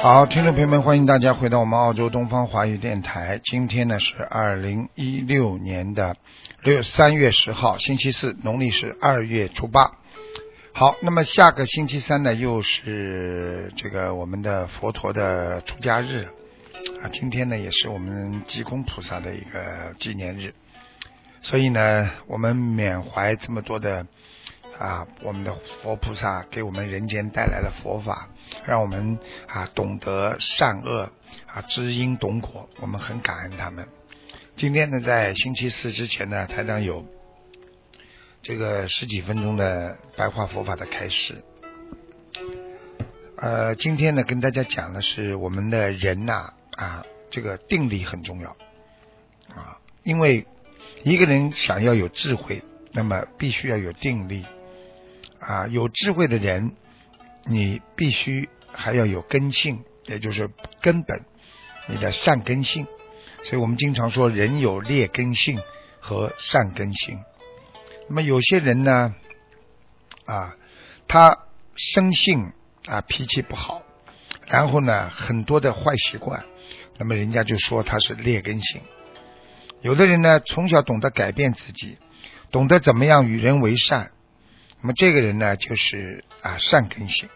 好，听众朋友们，欢迎大家回到我们澳洲东方华语电台。今天呢是二零一六年的六三月十号，星期四，农历是二月初八。好，那么下个星期三呢，又是这个我们的佛陀的出家日啊。今天呢，也是我们济公菩萨的一个纪念日，所以呢，我们缅怀这么多的啊，我们的佛菩萨给我们人间带来了佛法。让我们啊懂得善恶啊知因懂果，我们很感恩他们。今天呢，在星期四之前呢，台长有这个十几分钟的白话佛法的开始。呃，今天呢，跟大家讲的是我们的人呐啊，这个定力很重要啊，因为一个人想要有智慧，那么必须要有定力啊，有智慧的人。你必须还要有根性，也就是根本，你的善根性。所以我们经常说，人有劣根性和善根性。那么有些人呢，啊，他生性啊脾气不好，然后呢很多的坏习惯，那么人家就说他是劣根性。有的人呢从小懂得改变自己，懂得怎么样与人为善，那么这个人呢就是啊善根性。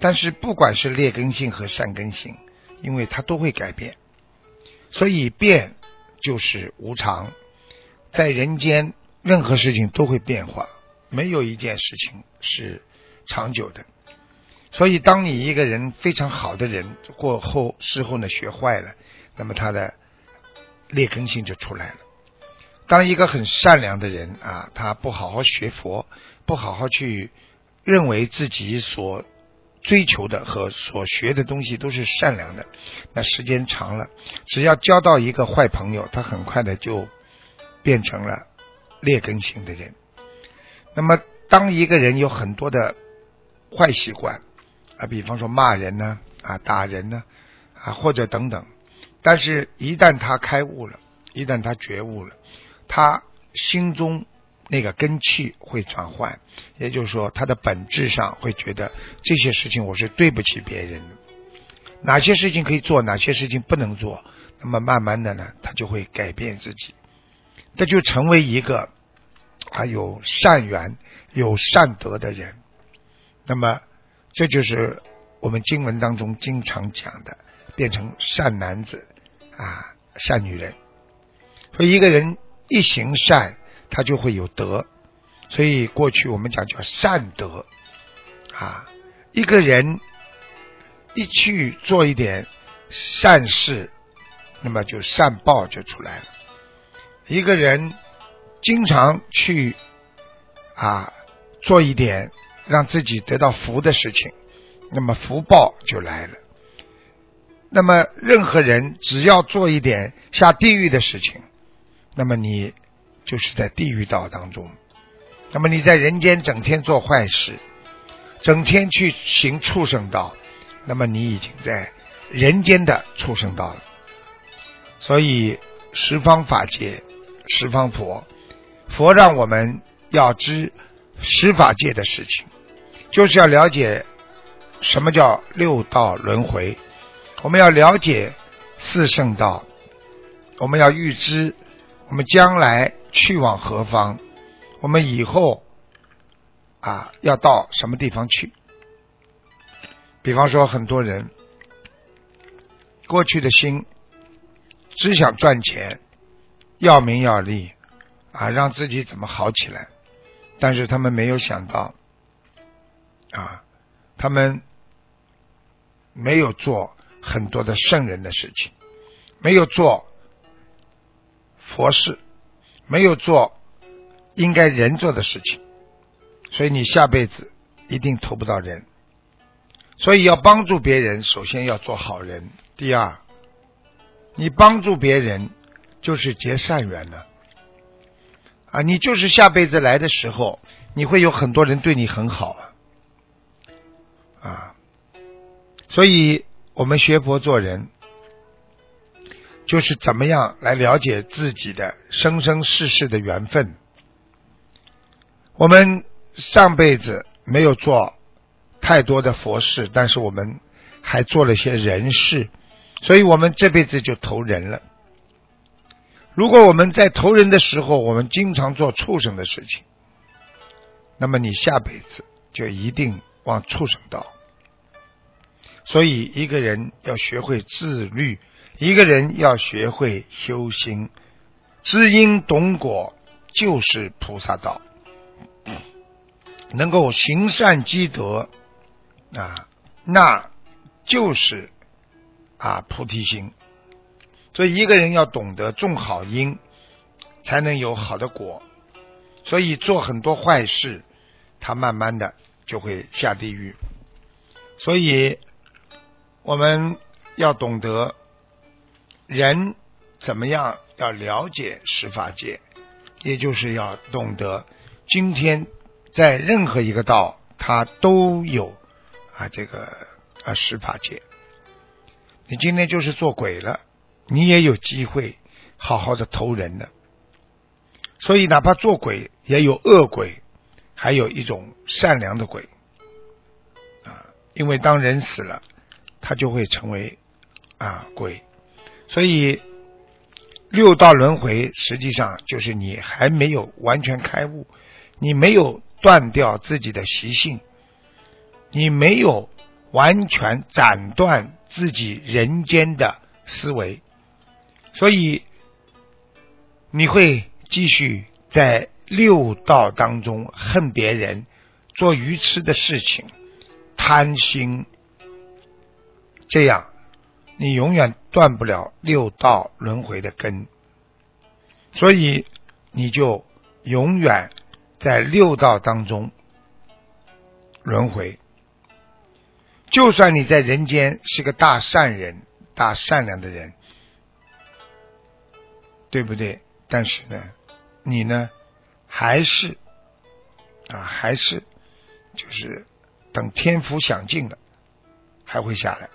但是不管是劣根性和善根性，因为它都会改变，所以变就是无常。在人间，任何事情都会变化，没有一件事情是长久的。所以，当你一个人非常好的人过后，事后呢学坏了，那么他的劣根性就出来了。当一个很善良的人啊，他不好好学佛，不好好去认为自己所。追求的和所学的东西都是善良的，那时间长了，只要交到一个坏朋友，他很快的就变成了劣根性的人。那么，当一个人有很多的坏习惯啊，比方说骂人呢，啊打人呢，啊或者等等，但是一旦他开悟了，一旦他觉悟了，他心中。那个根气会转换，也就是说，他的本质上会觉得这些事情我是对不起别人的，哪些事情可以做，哪些事情不能做，那么慢慢的呢，他就会改变自己，这就成为一个啊有善缘、有善德的人。那么，这就是我们经文当中经常讲的，变成善男子啊，善女人。说一个人一行善。他就会有德，所以过去我们讲叫善德啊。一个人一去做一点善事，那么就善报就出来了。一个人经常去啊做一点让自己得到福的事情，那么福报就来了。那么任何人只要做一点下地狱的事情，那么你。就是在地狱道当中，那么你在人间整天做坏事，整天去行畜生道，那么你已经在人间的畜生道了。所以十方法界，十方佛，佛让我们要知十法界的事情，就是要了解什么叫六道轮回，我们要了解四圣道，我们要预知我们将来。去往何方？我们以后啊要到什么地方去？比方说，很多人过去的心只想赚钱，要名要利啊，让自己怎么好起来？但是他们没有想到啊，他们没有做很多的圣人的事情，没有做佛事。没有做应该人做的事情，所以你下辈子一定投不到人。所以要帮助别人，首先要做好人。第二，你帮助别人就是结善缘了啊！你就是下辈子来的时候，你会有很多人对你很好啊啊！所以我们学佛做人，就是怎么样来了解自己的生生世世的缘分。我们上辈子没有做。太多的佛事，但是我们还做了些人事，所以我们这辈子就投人了。如果我们在投人的时候，我们经常做畜生的事情，那么你下辈子就一定往畜生道。所以一个人要学会自律，一个人要学会修心，知因懂果就是菩萨道，能够行善积德。啊，那就是啊菩提心。所以一个人要懂得种好因，才能有好的果。所以做很多坏事，他慢慢的就会下地狱。所以我们要懂得人怎么样要了解十法界，也就是要懂得今天在任何一个道，它都有。啊，这个啊，十法界，你今天就是做鬼了，你也有机会好好的投人的。所以，哪怕做鬼，也有恶鬼，还有一种善良的鬼啊。因为当人死了，他就会成为啊鬼。所以，六道轮回实际上就是你还没有完全开悟，你没有断掉自己的习性。你没有完全斩断自己人间的思维，所以你会继续在六道当中恨别人，做愚痴的事情，贪心，这样你永远断不了六道轮回的根，所以你就永远在六道当中轮回。就算你在人间是个大善人、大善良的人，对不对？但是呢，你呢，还是啊，还是就是等天福享尽了，还会下来。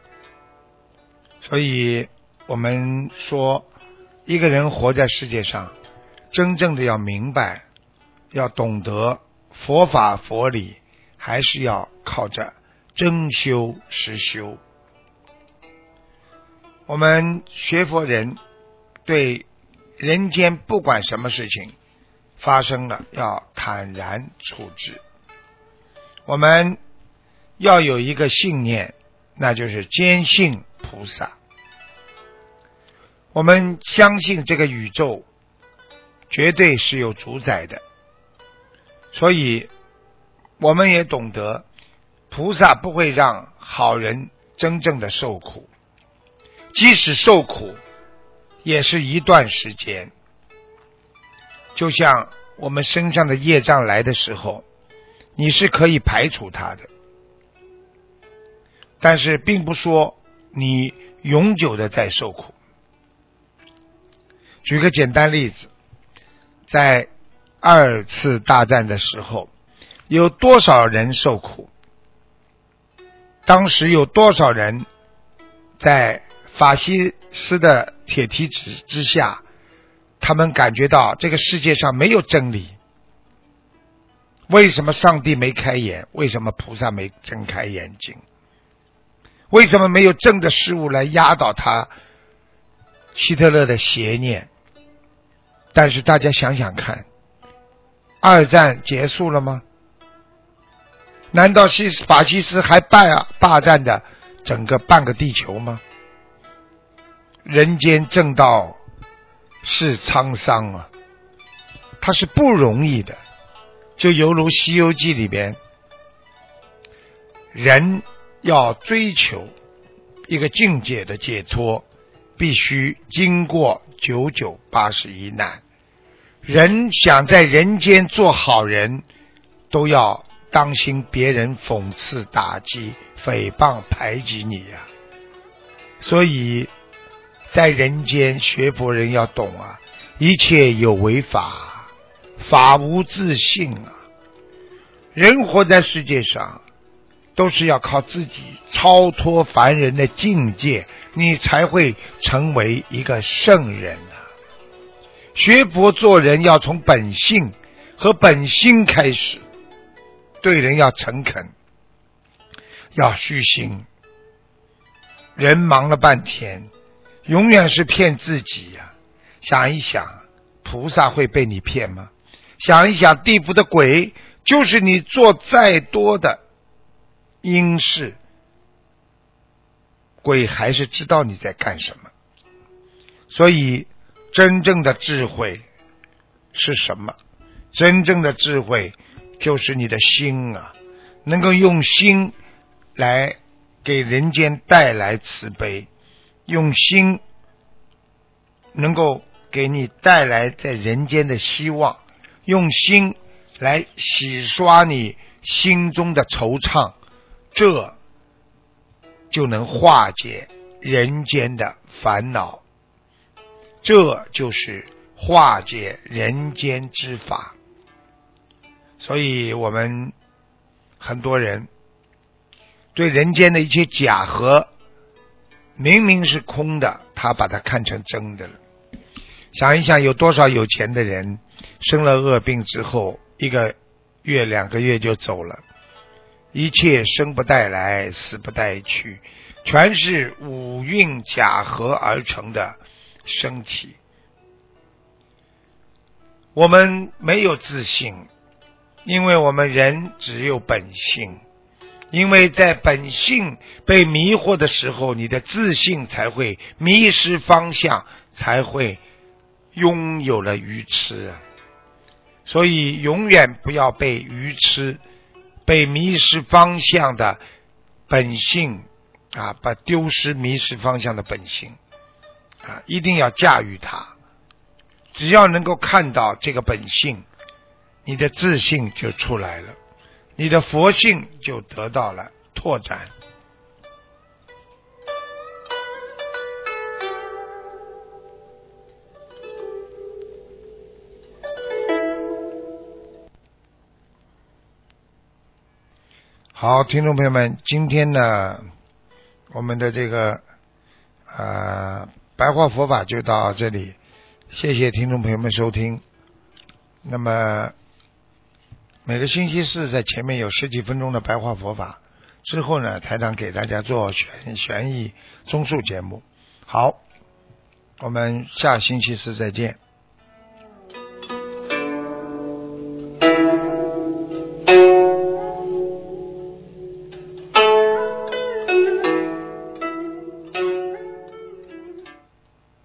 所以我们说，一个人活在世界上，真正的要明白，要懂得佛法佛理，还是要靠着。真修实修，我们学佛人对人间不管什么事情发生了，要坦然处置。我们要有一个信念，那就是坚信菩萨。我们相信这个宇宙绝对是有主宰的，所以我们也懂得。菩萨不会让好人真正的受苦，即使受苦，也是一段时间。就像我们身上的业障来的时候，你是可以排除它的，但是并不说你永久的在受苦。举个简单例子，在二次大战的时候，有多少人受苦？当时有多少人在法西斯的铁蹄子之下，他们感觉到这个世界上没有真理？为什么上帝没开眼？为什么菩萨没睁开眼睛？为什么没有正的事物来压倒他希特勒的邪念？但是大家想想看，二战结束了吗？难道西法西斯还霸霸占着整个半个地球吗？人间正道是沧桑啊，它是不容易的，就犹如《西游记》里边，人要追求一个境界的解脱，必须经过九九八十一难。人想在人间做好人，都要。当心别人讽刺、打击、诽谤排挤你呀。所以，在人间学佛人要懂啊，一切有为法，法无自性啊。人活在世界上，都是要靠自己超脱凡人的境界，你才会成为一个圣人啊。学佛做人要从本性和本心开始，对人要诚恳，要虚心。人忙了半天，永远是骗自己呀！想一想，菩萨会被你骗吗？想一想，地府的鬼。就是你做再多的阴事，鬼还是知道你在干什么。所以，真正的智慧是什么？真正的智慧就是你的心啊，能够用心来给人间带来慈悲，用心能够给你带来在人间的希望，用心。来洗刷你心中的惆怅，这就能化解人间的烦恼，这就是化解人间之法。所以我们很多人对人间的一些假和，明明是空的，他把它看成真的了。想一想，有多少有钱的人生了恶病之后？一个月、两个月就走了，一切生不带来，死不带去，全是五蕴假合而成的身体。我们没有自信，因为我们人只有本性，因为在本性被迷惑的时候，你的自信才会迷失方向，才会拥有了愚痴。所以，永远不要被愚痴、被迷失方向的本性啊，把丢失、迷失方向的本性啊，一定要驾驭它。只要能够看到这个本性，你的自信就出来了，你的佛性就得到了拓展。好，听众朋友们，今天呢，我们的这个呃白话佛法就到这里，谢谢听众朋友们收听。那么每个星期四在前面有十几分钟的白话佛法，之后呢，台长给大家做悬悬疑综述节目。好，我们下星期四再见。